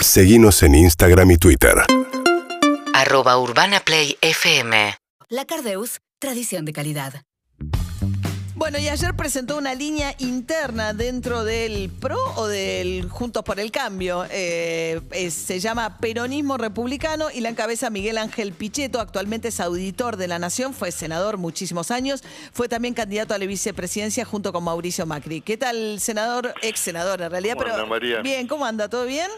Seguimos en Instagram y Twitter. Arroba Urbana Play FM. La Cardeus, tradición de calidad. Bueno, y ayer presentó una línea interna dentro del PRO o del Juntos por el Cambio. Eh, se llama Peronismo Republicano y la encabeza Miguel Ángel Pichetto. Actualmente es auditor de la Nación, fue senador muchísimos años. Fue también candidato a la vicepresidencia junto con Mauricio Macri. ¿Qué tal, senador? Ex senador en realidad, ¿Cómo pero. anda, María? Bien, ¿cómo anda? ¿Todo bien?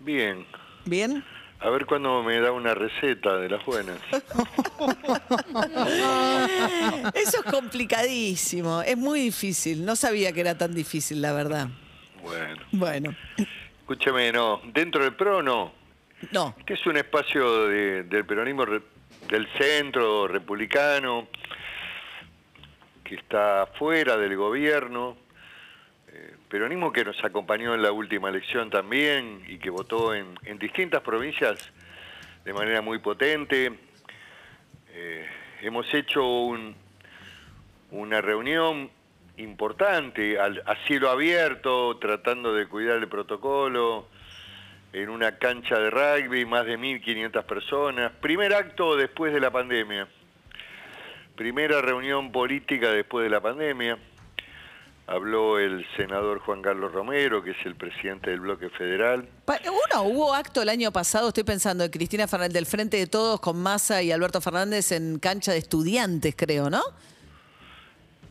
Bien. Bien. A ver cuándo me da una receta de las buenas. Eso es complicadísimo, es muy difícil. No sabía que era tan difícil, la verdad. Bueno. Bueno, Escúcheme, no. Dentro del PRO, no. no. Este es un espacio de- del peronismo re- del centro republicano que está fuera del gobierno. Eh, peronismo que nos acompañó en la última elección también y que votó en, distintas provincias de manera muy potente. Eh, hemos hecho un- una reunión importante al- a cielo abierto, tratando de cuidar el protocolo, en una cancha de rugby, más de 1.500 personas. Primer acto después de la pandemia. Primera reunión política después de la pandemia. Habló el senador Juan Carlos Romero, que es el presidente del bloque federal. Uno, hubo acto el año pasado, estoy pensando, de Cristina Fernández del Frente de Todos con Massa y Alberto Fernández en cancha de estudiantes, creo, ¿no?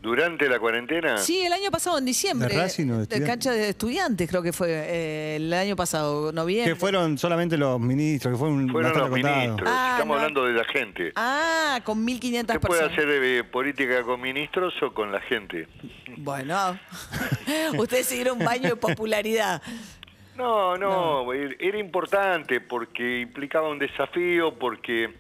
Durante la cuarentena, Sí, el año pasado, en diciembre. ¿De Racing o de estudiantes? cancha de estudiantes, creo que fue eh, el año pasado, noviembre. Que fueron solamente los ministros, que fue un fueron los ministros. Ah, Estamos no. hablando de la gente. Ah, con 1.500 ¿Usted personas. puede hacer eh, política con ministros o con la gente? Bueno, ustedes siguieron un baño de popularidad. No, no, er- era importante porque implicaba un desafío, porque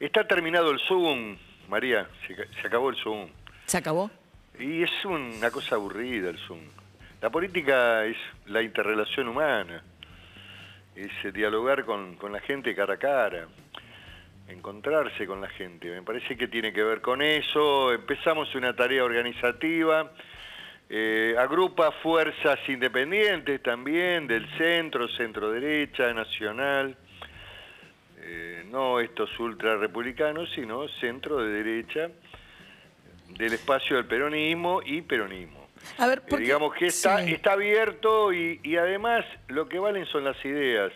está terminado el Zoom, María, se, ca- se acabó el Zoom. ¿Se acabó? Y es una cosa aburrida el Zoom. La política es la interrelación humana, es eh, dialogar con, con la gente cara a cara, encontrarse con la gente. Me parece que tiene que ver con eso. Empezamos una tarea organizativa, eh, agrupa fuerzas independientes también, del centro, centro derecha, nacional. Eh, no estos ultra republicanos, sino centro de derecha del espacio del peronismo y peronismo. A ver, Eh, porque- digamos que está, sí. está abierto y, y además lo que valen son las ideas.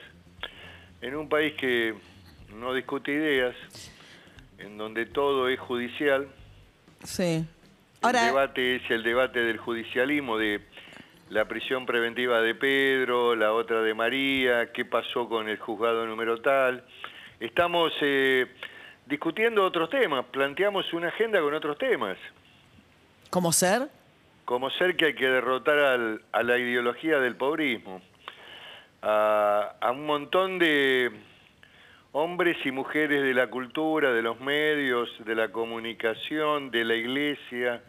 En un país que no discute ideas, en donde todo es judicial, Sí. el debate es el debate del judicialismo, de la prisión preventiva de Pedro, la otra de María, qué pasó con el juzgado número tal. Estamos eh, discutiendo otros temas, planteamos una agenda con otros temas. ¿cómo ser? como ser que hay que derrotar al- a la ideología del pobrismo, a, a un montón de hombres y mujeres de la cultura, de los medios, de la comunicación, de la iglesia,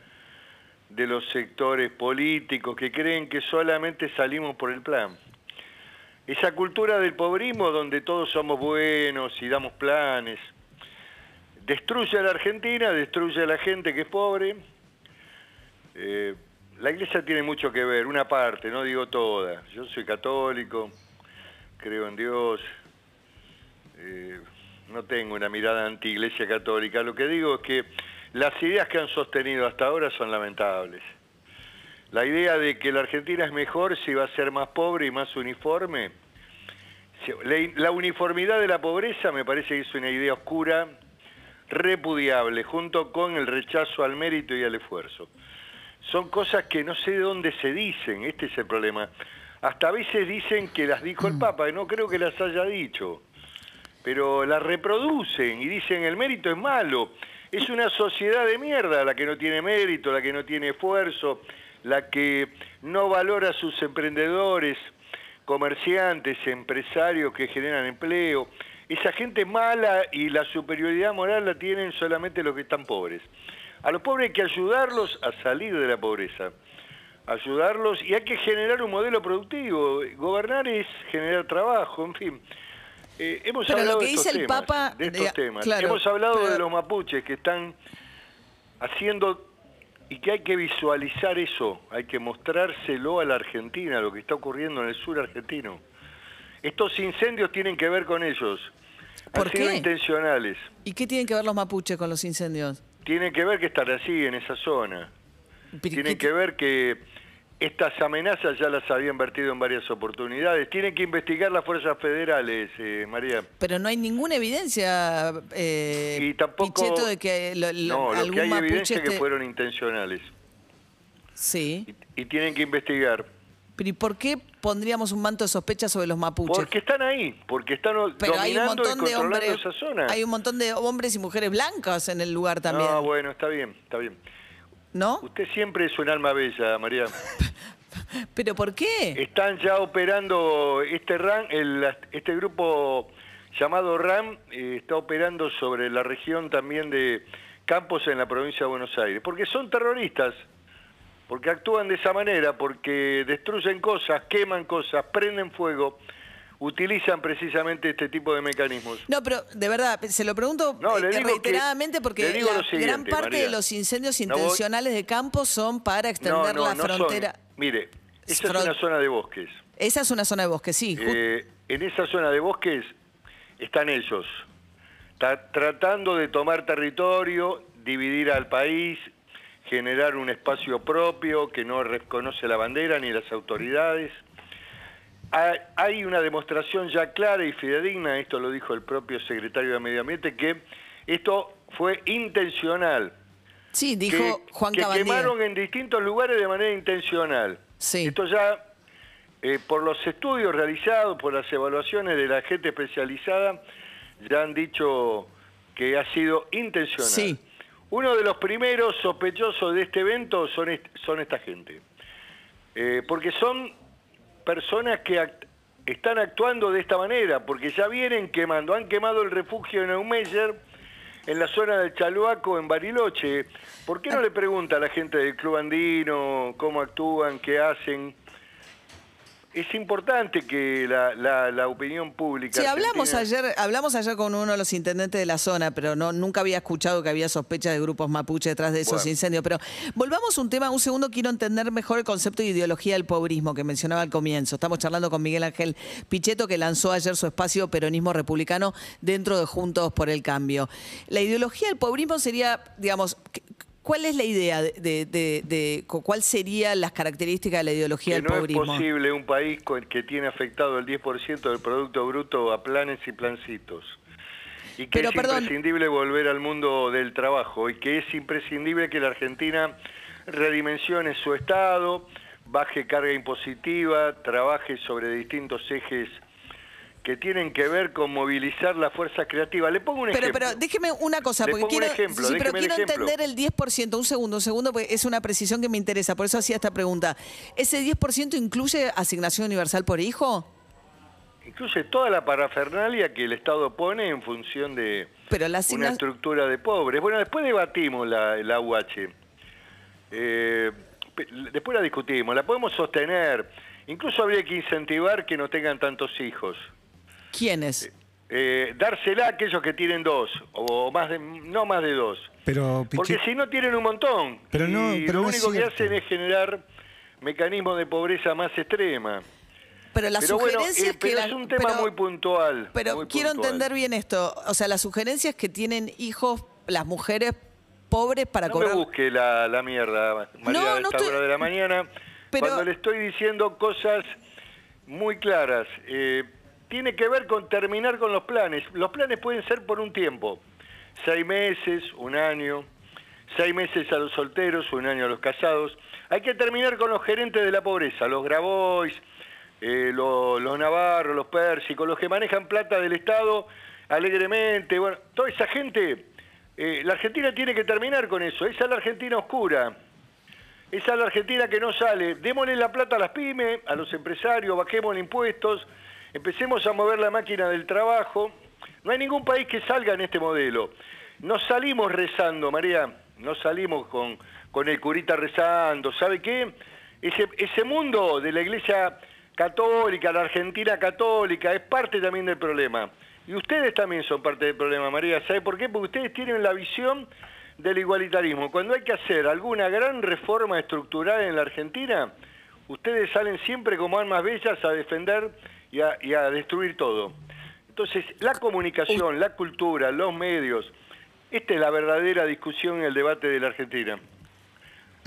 de los sectores políticos que creen que solamente salimos por el plan. Esa cultura del pobrismo donde todos somos buenos y damos planes, destruye a la Argentina, destruye a la gente que es pobre, eh, la iglesia tiene mucho que ver, una parte, no digo toda. Yo soy católico, creo en Dios, eh, no tengo una mirada anti-iglesia católica. Lo que digo es que las ideas que han sostenido hasta ahora son lamentables. La idea de que la Argentina es mejor si va a ser más pobre y más uniforme. la uniformidad de la pobreza me parece que es una idea oscura, repudiable, junto con el rechazo al mérito y al esfuerzo son cosas que no sé de dónde se dicen, este es el problema. Hasta a veces dicen que las dijo el Papa, y no creo que las haya dicho, pero las reproducen y dicen el mérito es malo. Es una sociedad de mierda la que no tiene mérito, la que no tiene esfuerzo, la que no valora a sus emprendedores, comerciantes, empresarios que generan empleo. Esa gente mala y la superioridad moral la tienen solamente los que están pobres. A los pobres hay que ayudarlos a salir de la pobreza, ayudarlos y hay que generar un modelo productivo. Gobernar es generar trabajo, en fin. Eh, hemos Pero lo hablado que de estos dice el temas, Papa, de estos temas. claro, hemos hablado pero- de los mapuches que están haciendo y que hay que visualizar eso, hay que mostrárselo a la Argentina, lo que está ocurriendo en el sur argentino. Estos incendios tienen que ver con ellos. ¿Por Han sido qué? intencionales. ¿Y qué tienen que ver los mapuches con los incendios? Tienen que ver que están así, en esa zona. Tienen ¿qué- que ver que estas amenazas ya las habían vertido en varias oportunidades. Tienen que investigar las fuerzas federales, eh, María. Pero no hay ninguna evidencia, eh, Y tampoco... Pichetto, de que lo- lo- no, lo que hay evidencia es que fueron intencionales. Sí. Y, y tienen que investigar. Pero ¿y por qué pondríamos un manto de sospecha sobre los mapuches? Porque están ahí, porque están Pero hay un y montón de hombres, esa zona. hay un montón de hombres y mujeres blancas en el lugar también, No, bueno, está bien, está bien. ¿no? Usted siempre es un alma bella, María. Pero ¿por qué? Están ya operando este RAM, el- este grupo llamado RAM eh, está operando sobre la región también de Campos en la provincia de Buenos Aires, porque son terroristas, porque actúan de esa manera, porque destruyen cosas, queman cosas, prenden fuego, utilizan precisamente este tipo de mecanismos. No, pero de verdad, se lo pregunto No, eh, digo que- reiteradamente porque la gran parte María. de los incendios No voy- intencionales de campo son para extender la son. frontera. Mire, esa es una zona de bosques. Esa es una zona de bosque, sí. Eh, en esa zona de bosques están ellos, ta- tratando de tomar territorio, dividir al país, generar un espacio propio que no reconoce la bandera ni las autoridades. Ha- Hay una demostración ya clara y fidedigna, esto lo dijo el propio secretario de Medio Ambiente, que esto fue intencional. sí, dijo que, Juan que Cabandier. quemaron en distintos lugares de manera intencional. Sí. Esto ya, eh, por los estudios realizados, por las evaluaciones de la gente especializada, ya han dicho que ha sido intencional. Sí. Uno de los primeros sospechosos de este evento son, est- son esta gente. Eh, porque son personas que están actuando de esta manera, porque ya vienen quemando, han quemado el refugio de Neumeyer en la zona del Chaluaco, en Bariloche. ¿Por qué no le pregunta a la gente del Club Andino cómo actúan, qué hacen? Es importante que la, la- la opinión pública... Sí, hablamos argentina- ayer, hablamos ayer con uno de los intendentes de la zona, pero no nunca había escuchado que había sospecha de grupos mapuche detrás de esos Bueno. incendios. Pero volvamos a un tema, un segundo quiero entender mejor el concepto de ideología del pobrismo que mencionaba al comienzo. Estamos charlando con Miguel Ángel Pichetto, que lanzó ayer su espacio Peronismo Republicano dentro de Juntos por el Cambio. La ideología del pobrismo sería, digamos, ¿qué- ¿cuál es la idea de, de- de- de- cuál serían las características de la ideología que del no es pobrismo? posible un país que tiene afectado el 10% del Producto Bruto a planes y plancitos. Y que Pero, es perdón. imprescindible volver al mundo del trabajo y que es imprescindible que la Argentina redimensione su Estado, baje carga impositiva, trabaje sobre distintos ejes que tienen que ver con movilizar la fuerza creativa. Le pongo un Pero, ejemplo. pero déjeme una cosa, porque quiero, ejemplo, sí, pero el quiero entender el 10%, un segundo, un segundo, porque es una precisión que me interesa, por eso hacía esta pregunta. ¿Ese 10% incluye asignación universal por hijo? Incluye toda la parafernalia que el Estado pone en función de Pero la una estructura de pobres. Bueno, después debatimos la, la UH. Eh, después la discutimos, la podemos sostener. Incluso habría que incentivar que no tengan tantos hijos. ¿Quiénes? Eh, dársela a aquellos que tienen dos, o más de, no más de dos. Pero, Porque si no tienen un montón. Pero no- y pero lo no único que hacen es generar mecanismos de pobreza más extrema. Pero las pero bueno, sugerencias eh, que... pero la- es un tema pero- muy puntual. Pero muy quiero puntual. entender bien esto. O sea, las sugerencias que tienen hijos las mujeres pobres para no cobrar... me busque la, la mierda, María, No, a no esta estoy- hora de la mañana, Pero- cuando le estoy diciendo cosas muy claras. Eh, tiene que ver con terminar con los planes. Los planes pueden ser por un tiempo, seis meses, un año, seis meses a los solteros, un año a los casados. Hay que terminar con los gerentes de la pobreza, los Grabois, eh, lo- los Navarros, los Pérsicos, los que manejan plata del Estado alegremente. Bueno, toda esa gente, eh, la Argentina tiene que terminar con eso. Esa es la Argentina oscura. Esa es la Argentina que no sale. Démosle la plata a las pymes, a los empresarios, bajemos impuestos, empecemos a mover la máquina del trabajo. No hay ningún país que salga en este modelo. No salimos rezando, María, no salimos con, con el curita rezando. ¿Sabe qué? Ese, ese mundo de la iglesia católica, la Argentina católica, es parte también del problema. Y ustedes también son parte del problema, María. ¿Sabe por qué? Porque ustedes tienen la visión del igualitarismo. Cuando hay que hacer alguna gran reforma estructural en la Argentina, ustedes salen siempre como almas bellas a defender y a, y a destruir todo. Entonces, la comunicación, la cultura, los medios, esta es la verdadera discusión en el debate de la Argentina.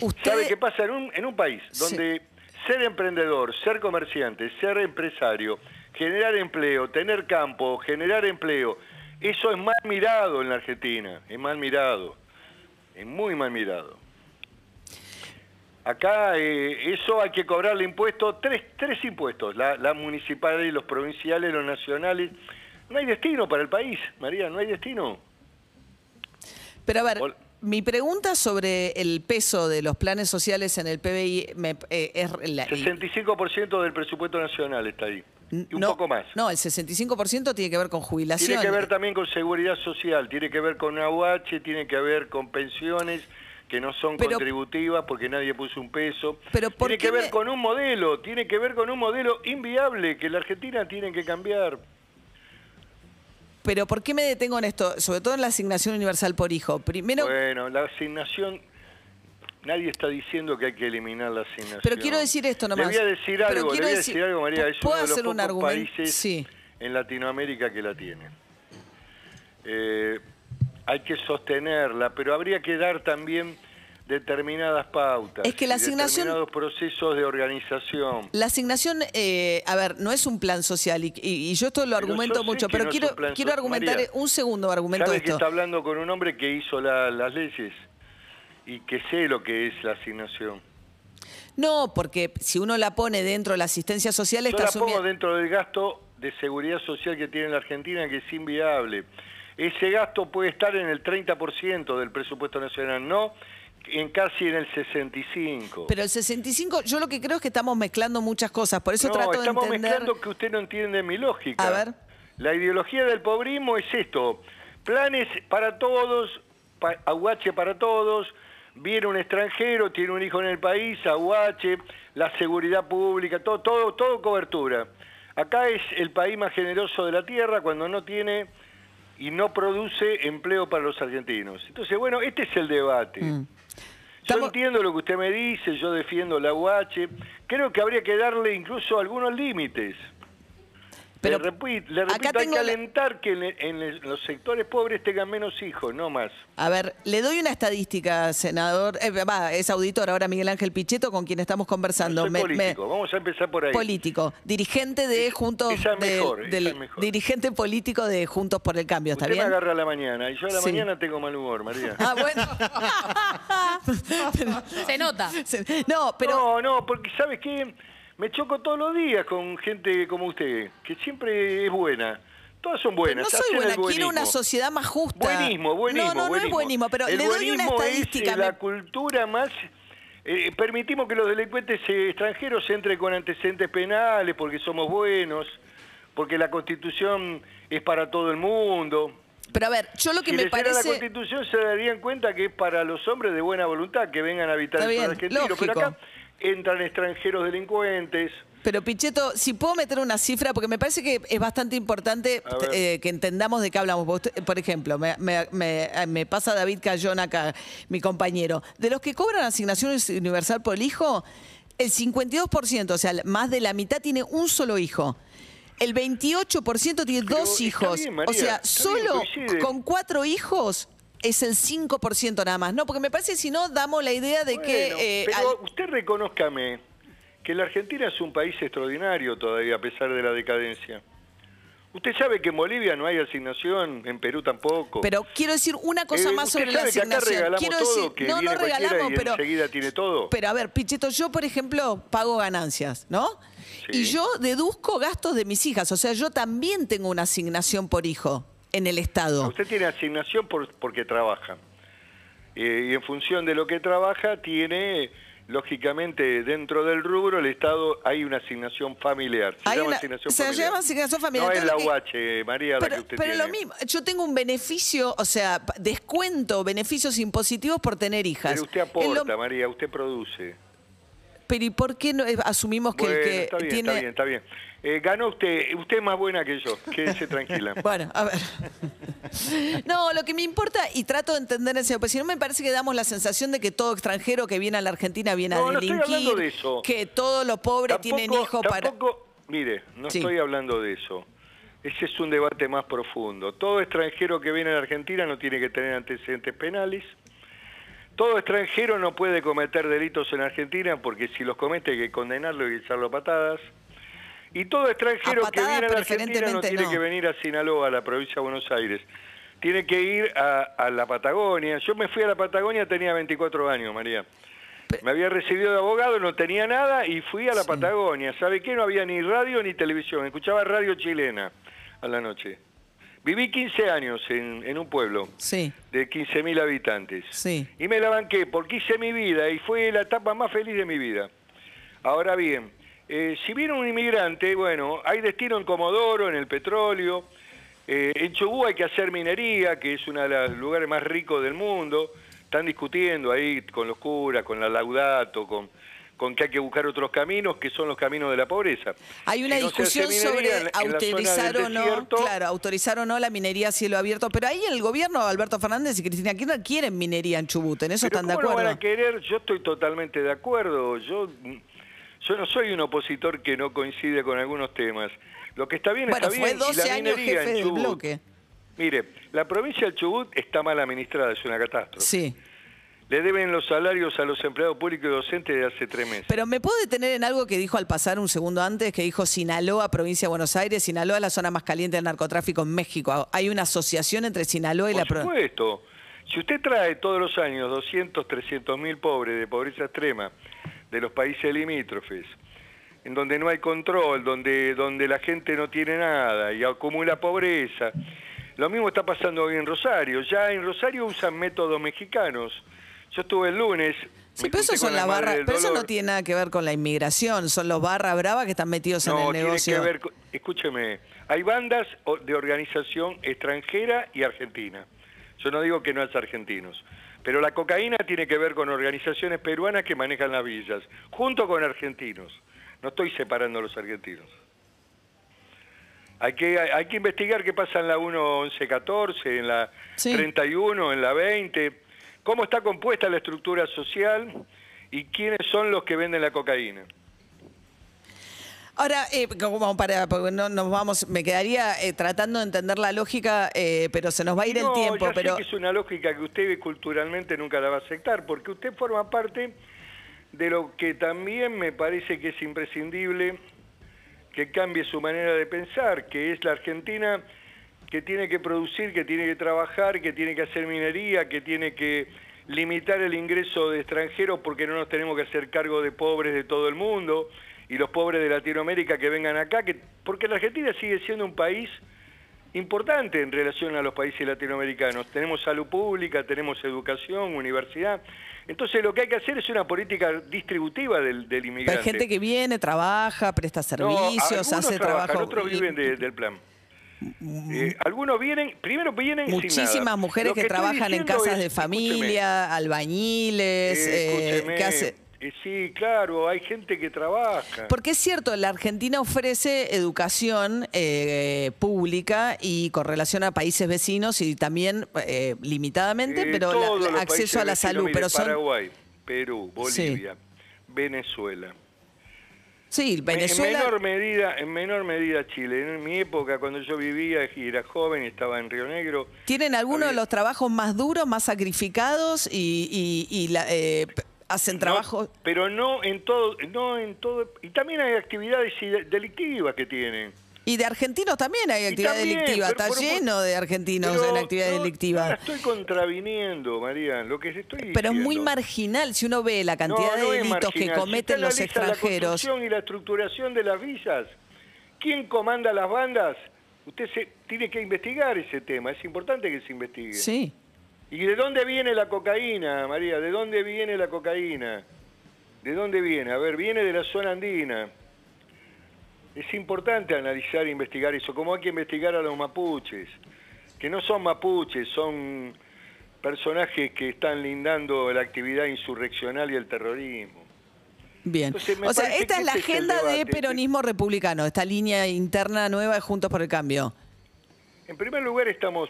Usted, ¿Sabe qué pasa en un, en un país Sí. donde ser emprendedor, ser comerciante, ser empresario, generar empleo, tener campo, generar empleo, eso es mal mirado en la Argentina, es mal mirado, es muy mal mirado. Acá eh, eso hay que cobrarle impuestos, tres, tres impuestos, la, la municipal y los provinciales, los nacionales. No hay destino para el país, María, no hay destino. Pero a ver, Hola. mi pregunta sobre el peso de los planes sociales en el PBI me- eh, es... la- 65% del presupuesto nacional está ahí, y un no, poco más. No, el 65% tiene que ver con jubilación. Tiene que ver también con seguridad social, tiene que ver con AUH, tiene que ver con pensiones que no son Pero- contributivas porque nadie puso un peso. Pero ¿por tiene qué que ver me- con un modelo, tiene que ver con un modelo inviable que la Argentina tiene que cambiar. Pero ¿por qué me detengo en esto? Sobre todo en la asignación universal por hijo. Primero, Bueno, la asignación, nadie está diciendo que hay que eliminar la asignación. Pero quiero decir esto nomás. Le voy a decir algo, le voy a decir- decir algo, María, es ¿puedo uno de los pocos argumento? países Sí. en Latinoamérica que la tiene. Eh, hay que sostenerla, pero habría que dar también determinadas pautas. Es que la asignación- Determinados procesos de organización. La asignación, eh, a ver, no es un plan social y, y- yo esto lo argumento mucho, pero no quiero, quiero argumentar María, un segundo argumento Sabe de que esto. está hablando con un hombre que hizo la- las leyes y que sé lo que es la asignación. No, porque si uno la pone dentro de la asistencia social Yo está la pongo dentro del gasto de seguridad social que tiene la Argentina, que es inviable. Ese gasto puede estar en el 30% del presupuesto nacional, no en casi en el 65%. Pero el 65, yo lo que creo es que estamos mezclando muchas cosas, por eso no, trato de estamos mezclando que usted no entiende mi lógica. A ver. La ideología del pobrismo es esto, planes para todos, pa- aguache para todos, viene un extranjero, tiene un hijo en el país, aguache, la seguridad pública, todo, todo, todo cobertura. Acá es el país más generoso de la tierra cuando no tiene y no produce empleo para los argentinos. Entonces, bueno, este es el debate. Yo Mm. Estamos- entiendo lo que usted me dice, yo defiendo la UH, creo que habría que darle incluso algunos límites. Pero le repito, le acá repito, hay tengo que alentar que en, los sectores pobres tengan menos hijos, no más. A ver, le doy una estadística, senador, eh, va, es auditor ahora Miguel Ángel Pichetto, con quien estamos conversando. Soy Me- me- político, vamos a empezar por ahí. político, dirigente de Juntos, esa es de- mejor, esa del- es mejor. dirigente político de Juntos por el Cambio, ¿está Usted me bien? agarra a la mañana y yo a la Sí. mañana tengo mal humor, María. Ah, bueno. Se nota. no, pero No, no, porque ¿sabe qué? Me choco todos los días con gente como usted, que siempre es buena. Todas son pero buenas. no soy buena, quiero una sociedad más justa. Buenismo, buenismo. No, no, no es buenismo. pero El le doy una estadística. Es me- la cultura más. eh, permitimos que los delincuentes extranjeros entren con antecedentes penales porque somos buenos, porque la Constitución es para todo el mundo. Pero a ver, yo lo que si me leyera la parece. Constitución se darían cuenta que es para los hombres de buena voluntad que vengan a habitar el argentino. Pero acá entran extranjeros delincuentes. Pero Pichetto, si puedo meter una cifra, porque me parece que es bastante importante eh, que entendamos de qué hablamos. Por ejemplo, me, me- me- me pasa David Cayón acá, mi compañero. De los que cobran asignación universal por el hijo, el 52%, o sea, más de la mitad tiene un solo hijo. El 28% tiene Pero dos hijos. bien, María, o sea, solo bien, con cuatro hijos es el 5% nada más. No, porque me parece que si no damos la idea de que... Eh, pero al- usted reconózcame que la Argentina es un país extraordinario todavía a pesar de la decadencia. Usted sabe que en Bolivia no hay asignación, en Perú tampoco. Pero quiero decir una cosa Eh, más sobre la acá asignación. regalamos quiero todo, decir, que no, cualquiera regalamos, y pero enseguida tiene todo. Pero a ver, Pichetto, yo por ejemplo pago ganancias, ¿no? Sí. Y yo deduzco gastos de mis hijas, o sea, yo también tengo una asignación por hijo en el Estado. Usted tiene asignación por- porque trabaja. Eh, y en función de lo que trabaja, tiene, lógicamente, dentro del rubro, el Estado, hay una asignación familiar. Se llama una- asignación se familiar. llama asignación familiar. No es la que- UH, María, la que Pero, usted pero tiene. lo mismo, yo tengo un beneficio, o sea, descuento, beneficios impositivos por tener hijas. Pero usted lo- aporta, María, usted produce. Pero ¿y por qué no eh, asumimos que bueno, el que está bien, tiene... está bien, está bien. Eh, ganó usted, usted es más buena que yo, quédese tranquila. Bueno, a ver. No, lo que me importa, y trato de entender ese, porque si no me parece que damos la sensación de que todo extranjero que viene a la Argentina viene No, a no estoy delinquir, hablando de eso. que todos los pobres tienen hijos para... mire, no Sí. estoy hablando de eso. Ese es un debate más profundo. Todo extranjero que viene a la Argentina no tiene que tener antecedentes penales. Todo extranjero no puede cometer delitos en Argentina porque si los comete hay que condenarlo y echarlo a patadas. Y todo extranjero A que viene a la Argentina no tiene no. que venir a Sinaloa, a la provincia de Buenos Aires. Tiene que ir a, a la Patagonia. Yo me fui a la Patagonia, tenía 24 años, María. Me había recibido de abogado, no tenía nada y fui a la Sí. Patagonia. ¿Sabe qué? No había ni radio ni televisión. Escuchaba radio chilena a la noche. Viví 15 años en, en un pueblo Sí, de 15.000 habitantes. sí. Y me la banqué porque hice mi vida y fue la etapa más feliz de mi vida. Ahora bien, eh, si viene un inmigrante, bueno, hay destino en Comodoro, en el petróleo. eh, en Chubú hay que hacer minería, que es uno de los lugares más ricos del mundo. Están discutiendo ahí con los curas, con la laudato, con, con que hay que buscar otros caminos, que son los caminos de la pobreza. Hay una Si no discusión sobre en- en autorizar o no, desierto, claro, autorizar o no la minería a cielo abierto, pero ahí el gobierno, Alberto Fernández y Cristina Kirchner quieren minería en Chubut, en eso Pero están de ¿cómo no acuerdo. van a querer? Yo estoy totalmente de acuerdo. Yo, yo no soy un opositor que no coincide con algunos temas. Lo que está bien Bueno, está fue bien. y la 12 años minería jefe en del Chubut- bloque. Mire, la provincia del Chubut está mal administrada, es una catástrofe. Sí. Le deben los salarios a los empleados públicos y docentes de hace tres meses. Pero me puedo detener en algo que dijo al pasar un segundo antes, que dijo Sinaloa, provincia de Buenos Aires. Sinaloa la zona más caliente del narcotráfico en México. Hay una asociación entre Sinaloa y la Por provincia. supuesto. Si usted trae todos los años 200, 300 mil pobres de pobreza extrema de los países limítrofes, en donde no hay control, donde, donde la gente no tiene nada y acumula pobreza, lo mismo está pasando hoy en Rosario. Ya en Rosario usan métodos mexicanos. Yo estuve el lunes. Sí, pero eso son la barra, pero eso no tiene nada que ver con la inmigración, son los barra brava que están metidos en el tiene negocio. que ver, con- escúcheme, hay bandas de organización extranjera y argentina. Yo no digo que no haya argentinos, pero la cocaína tiene que ver con organizaciones peruanas que manejan las villas, junto con argentinos. No estoy separando a los argentinos. Hay que, hay, que investigar qué pasa en la 1114, en la Sí. 31, en la 20, cómo está compuesta la estructura social y quiénes son los que venden la cocaína. Ahora, eh, como para, porque no nos vamos, me quedaría eh, tratando de entender la lógica, eh, pero se nos va a ir No, el tiempo. ya sé Pero que es una lógica que usted culturalmente nunca la va a aceptar, porque usted forma parte de lo que también me parece que es imprescindible que cambie su manera de pensar, que es la Argentina que tiene que producir, que tiene que trabajar, que tiene que hacer minería, que tiene que limitar el ingreso de extranjeros porque no nos tenemos que hacer cargo de pobres de todo el mundo y los pobres de Latinoamérica que vengan acá, que, porque la Argentina sigue siendo un país importante en relación a los países latinoamericanos. Tenemos salud pública, tenemos educación, universidad. Entonces lo que hay que hacer es una política distributiva del, del hay inmigrante. gente que viene, trabaja, presta servicios, hace trabajo. otros viven de- del plan. Eh, algunos vienen, primero vienen sin Muchísimas nada. mujeres que, trabajan en casas es- de familia, albañiles, eh, eh, escúcheme, que hace... eh, sí, claro, hay gente que trabaja. Porque es cierto, la Argentina ofrece educación pública y con relación a países vecinos y también limitadamente, pero la- acceso a la salud. mire, pero son Paraguay, Perú, Sí. Bolivia, Venezuela. Sí, Venezuela. En menor medida, en menor medida Chile. En mi época, cuando yo vivía y era joven y estaba en Río Negro, Tienen algunos de los trabajos más duros, más sacrificados y, y- y la- eh, hacen trabajo. No, pero no en todo, no en todo, y también hay actividades delictivas que tienen. Y de argentinos también hay actividad también, delictiva. pero- Está pero- lleno de argentinos Pero en actividad no- delictiva. No la estoy contraviniendo, María, lo que estoy Pero es muy marginal si uno ve la cantidad No, de delitos que. Si cometen usted los La extranjeros. construcción y la estructuración de las villas. ¿Quién comanda las bandas? Usted se, tiene que investigar ese tema. Es importante que se investigue. Sí. ¿Y de dónde viene la cocaína, María? ¿De dónde viene la cocaína? ¿De dónde viene? A ver, viene de la zona andina. Es importante analizar e investigar eso, como hay que investigar a los mapuches, que no son mapuches, son personajes que están lindando la actividad insurreccional y el terrorismo. Bien. Entonces, o sea, esta es la es agenda de peronismo republicano, esta línea interna nueva de Juntos por el Cambio. En primer lugar, estamos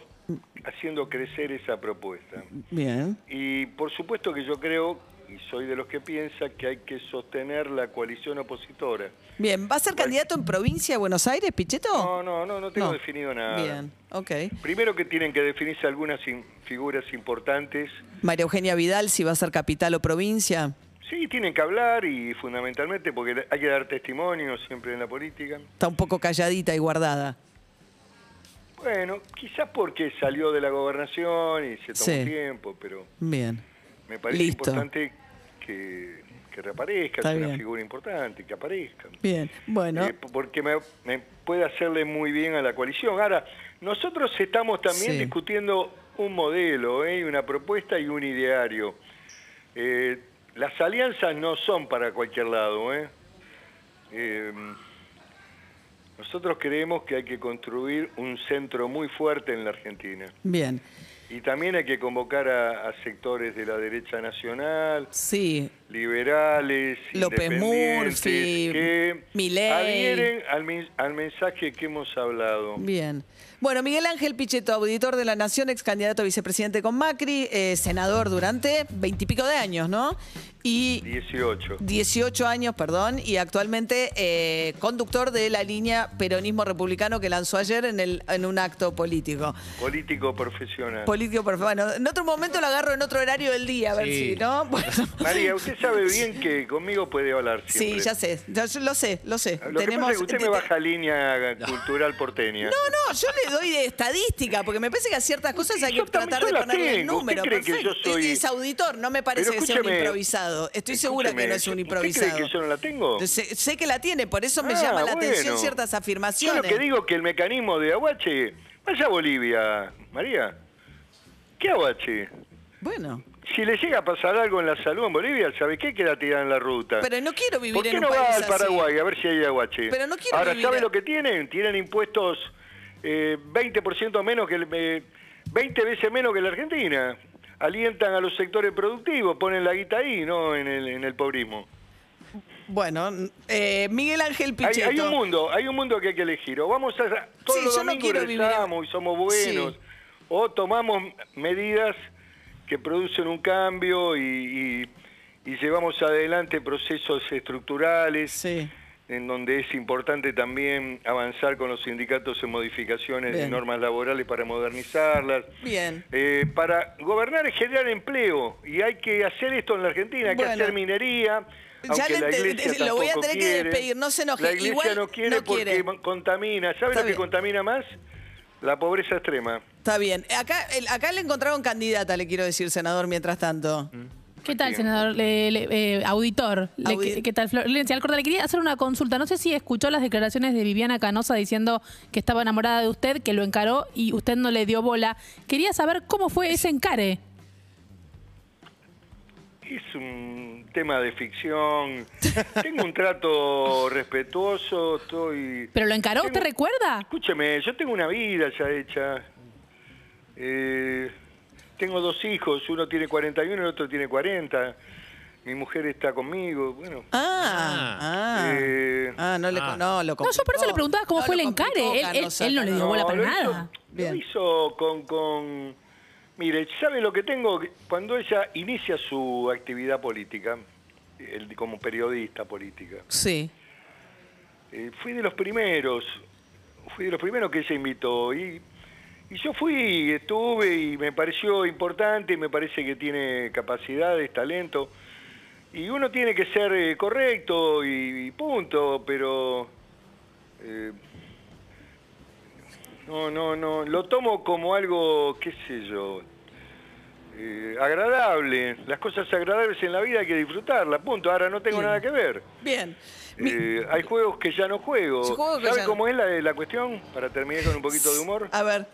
haciendo crecer esa propuesta. Bien. Y por supuesto que yo creo y soy de los que piensa que hay que sostener la coalición opositora. Bien, ¿va a ser candidato en provincia de Buenos Aires, Pichetto? No, no, no, no tengo No. definido nada. Bien, ok. Primero que tienen que definirse algunas in- figuras importantes. María Eugenia Vidal, si va a ser capital o provincia. Sí, tienen que hablar y fundamentalmente porque hay que dar testimonio siempre en la política. Está un poco calladita y guardada. Bueno, quizás porque salió de la gobernación y se tomó Sí. tiempo, pero Bien. Me parece Listo. importante que, que reaparezca, Está es una figura importante, que aparezca. Bien, bueno. Eh, porque me, me puede hacerle muy bien a la coalición. Ahora, nosotros estamos también Sí. discutiendo un modelo, ¿eh? una propuesta y un ideario. Eh, las alianzas no son para cualquier lado. ¿eh? Eh, nosotros creemos que hay que construir un centro muy fuerte en la Argentina. Bien. Y también hay que convocar a, sectores de la derecha nacional, Sí. Liberales, López independientes, Murphy, que adhieren al, men- al mensaje que hemos hablado. Bien. Bueno, Miguel Ángel Pichetto, auditor de la Nación, ex candidato a vicepresidente con Macri, eh, senador durante veintipico de años, ¿no? Y 18. 18 años, perdón, y actualmente eh, conductor de la línea Peronismo Republicano que lanzó ayer en, el, en un acto político. Político profesional. Político, por Bueno, en otro momento lo agarro en otro horario del día, a ver Sí. si, ¿no? Bueno. María, usted sabe bien que conmigo puede hablar siempre. Sí, ya sé, ya lo sé, lo sé. Lo que pasa es que usted me baja línea cultural porteña. No, no, yo le doy de estadística, porque me parece que a ciertas cosas hay Yo que tratar yo de ponerle el tengo. ¿Usted número. cree que yo soy- Es auditor, no me parece que sea un improvisado. Estoy segura que no es un improvisado. ¿Usted cree que yo no la tengo? Sé, sé que la tiene, por eso me Ah, llama la atención ciertas Yo afirmaciones. lo que digo es que el mecanismo de Aguache, vaya a Bolivia, María. ¿Qué Aguache? Bueno, Si le llega a pasar algo en la salud en Bolivia, ¿sabe qué? Queda tirada en la ruta. pero no quiero vivir ¿Por qué en un no país va al así. Paraguay a ver si hay aguache? Pero no quiero Ahora, vivir ¿sabe en- lo que tienen? Tienen impuestos eh, 20% menos que el, eh, 20 veces menos que la Argentina. Alientan a los sectores productivos, ponen la guita ahí, no en el, en el pobrismo. Bueno, eh, Miguel Ángel Pichetto. hay un mundo, hay un mundo que hay que elegir. O vamos a todos Sí, los yo no domingos quiero vivir en- rezamos y somos buenos, Sí. o tomamos medidas que producen un cambio y, y- y llevamos adelante procesos estructurales Sí. en donde es importante también avanzar con los sindicatos en modificaciones de normas laborales para modernizarlas. Bien. Eh, para gobernar es generar empleo y hay que hacer esto en la Argentina, hay Bueno. que hacer minería. Ya le la iglesia lo voy a tener que despedir, no se enoje. La iglesia Igual no quiere no porque quiere. contamina. ¿Sabe Está lo que contamina más? La pobreza extrema. Está bien. Acá, el- acá le encontraron candidata, le quiero decir, senador, mientras tanto. ¿Qué tal, senador? Le- le- eh, auditor. Le- Audi- ¿qué, qué tal, Florencia Alcorta? Le quería hacer una consulta. No sé si escuchó las declaraciones de Viviana Canosa diciendo que estaba enamorada de usted, que lo encaró y usted no le dio bola. Quería saber cómo fue ese encare. Es un tema de ficción. Tengo un trato respetuoso, estoy... ¿Pero lo encaró? ¿Usted Tengo- recuerda? Escúcheme, yo tengo una vida ya hecha. Eh, tengo dos hijos, uno tiene 41 y el otro tiene 40. Mi mujer está conmigo, bueno. Ah, ah. Eh, Ah, no, le, Ah. no, lo No, yo por eso complicó. le preguntaba cómo No, fue el encare. complicó, Él, él- Canosa, él no le dio bola para lo nada. Hizo, Bien. Lo hizo con, con... Mire, ¿sabe lo que tengo? Cuando ella inicia su actividad política, el- como periodista política, Sí. eh, fui de los primeros, fui de los primeros que ella invitó y, y yo fui, estuve y me pareció importante, y me parece que tiene capacidades, talento y uno tiene que ser eh, correcto y, y punto, pero eh, no, no, no, lo tomo como algo, qué sé yo, eh, agradable. Las cosas agradables en la vida hay que disfrutarlas, punto. Ahora no tengo Bien. nada que ver. Bien. Mi- Eh, hay juegos que ya no juego. Sí, juegos que ¿Sabe ya no- cómo es la, la cuestión? Para terminar con un poquito de humor. A ver,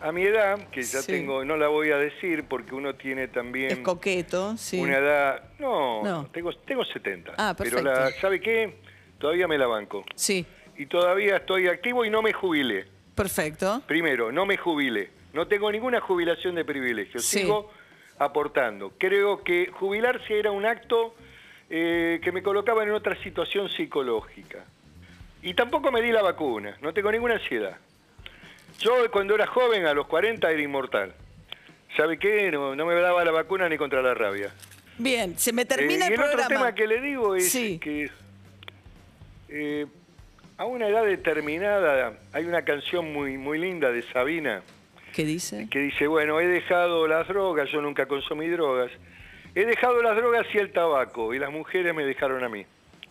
A mi edad, que ya Sí. tengo, no la voy a decir porque uno tiene también es coqueto, sí. una edad... No, No. Tengo, tengo 70. Ah, pero perfecto. la, ¿sabe qué? Todavía me la banco. Sí, Y todavía estoy activo y no me jubilé. Perfecto. Primero, no me jubilé. No tengo ninguna jubilación de privilegio. Sí. Sigo aportando. Creo que jubilarse era un acto eh, que me colocaba en otra situación psicológica. Y tampoco me di la vacuna. No tengo ninguna ansiedad. Yo cuando era joven, a los 40, era inmortal. ¿Sabe qué? No, no me daba la vacuna ni contra la rabia. Bien, se me termina Eh, y el el otro tema que le digo es Sí. que eh, a una edad determinada hay una canción muy, muy linda de Sabina ¿Qué dice? que dice, bueno, he dejado las drogas, yo nunca consumí drogas, he dejado las drogas y el tabaco, y las mujeres me dejaron a mí.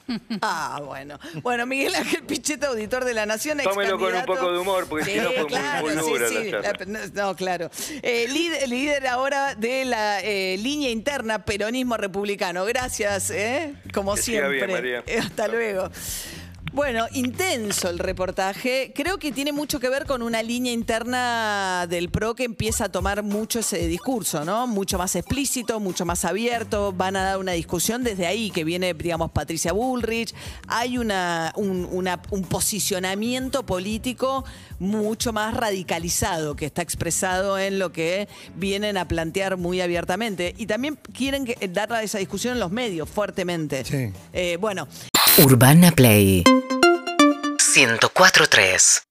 Ah, bueno. Bueno, Miguel Ángel Pichetto, auditor de la Nación. Tómelo con un poco de humor, porque si Sí, no fue muy- claro, muy sí, dura sí. la charla. No, no, claro. Eh, líder, líder ahora de la eh, línea interna peronismo republicano. Gracias, ¿eh? como Que siempre. bien, María. Hasta luego. Bueno, intenso el reportaje. Creo que tiene mucho que ver con una línea interna del PRO que empieza a tomar mucho ese discurso, ¿no? Mucho más explícito, mucho más abierto. Van a dar una discusión desde ahí que viene, digamos, Patricia Bullrich. Hay una, un, una- un posicionamiento político mucho más radicalizado que está expresado en lo que vienen a plantear muy abiertamente. Y también quieren que- dar esa discusión en los medios fuertemente. Sí. Eh, bueno, Urbana Play. 104.3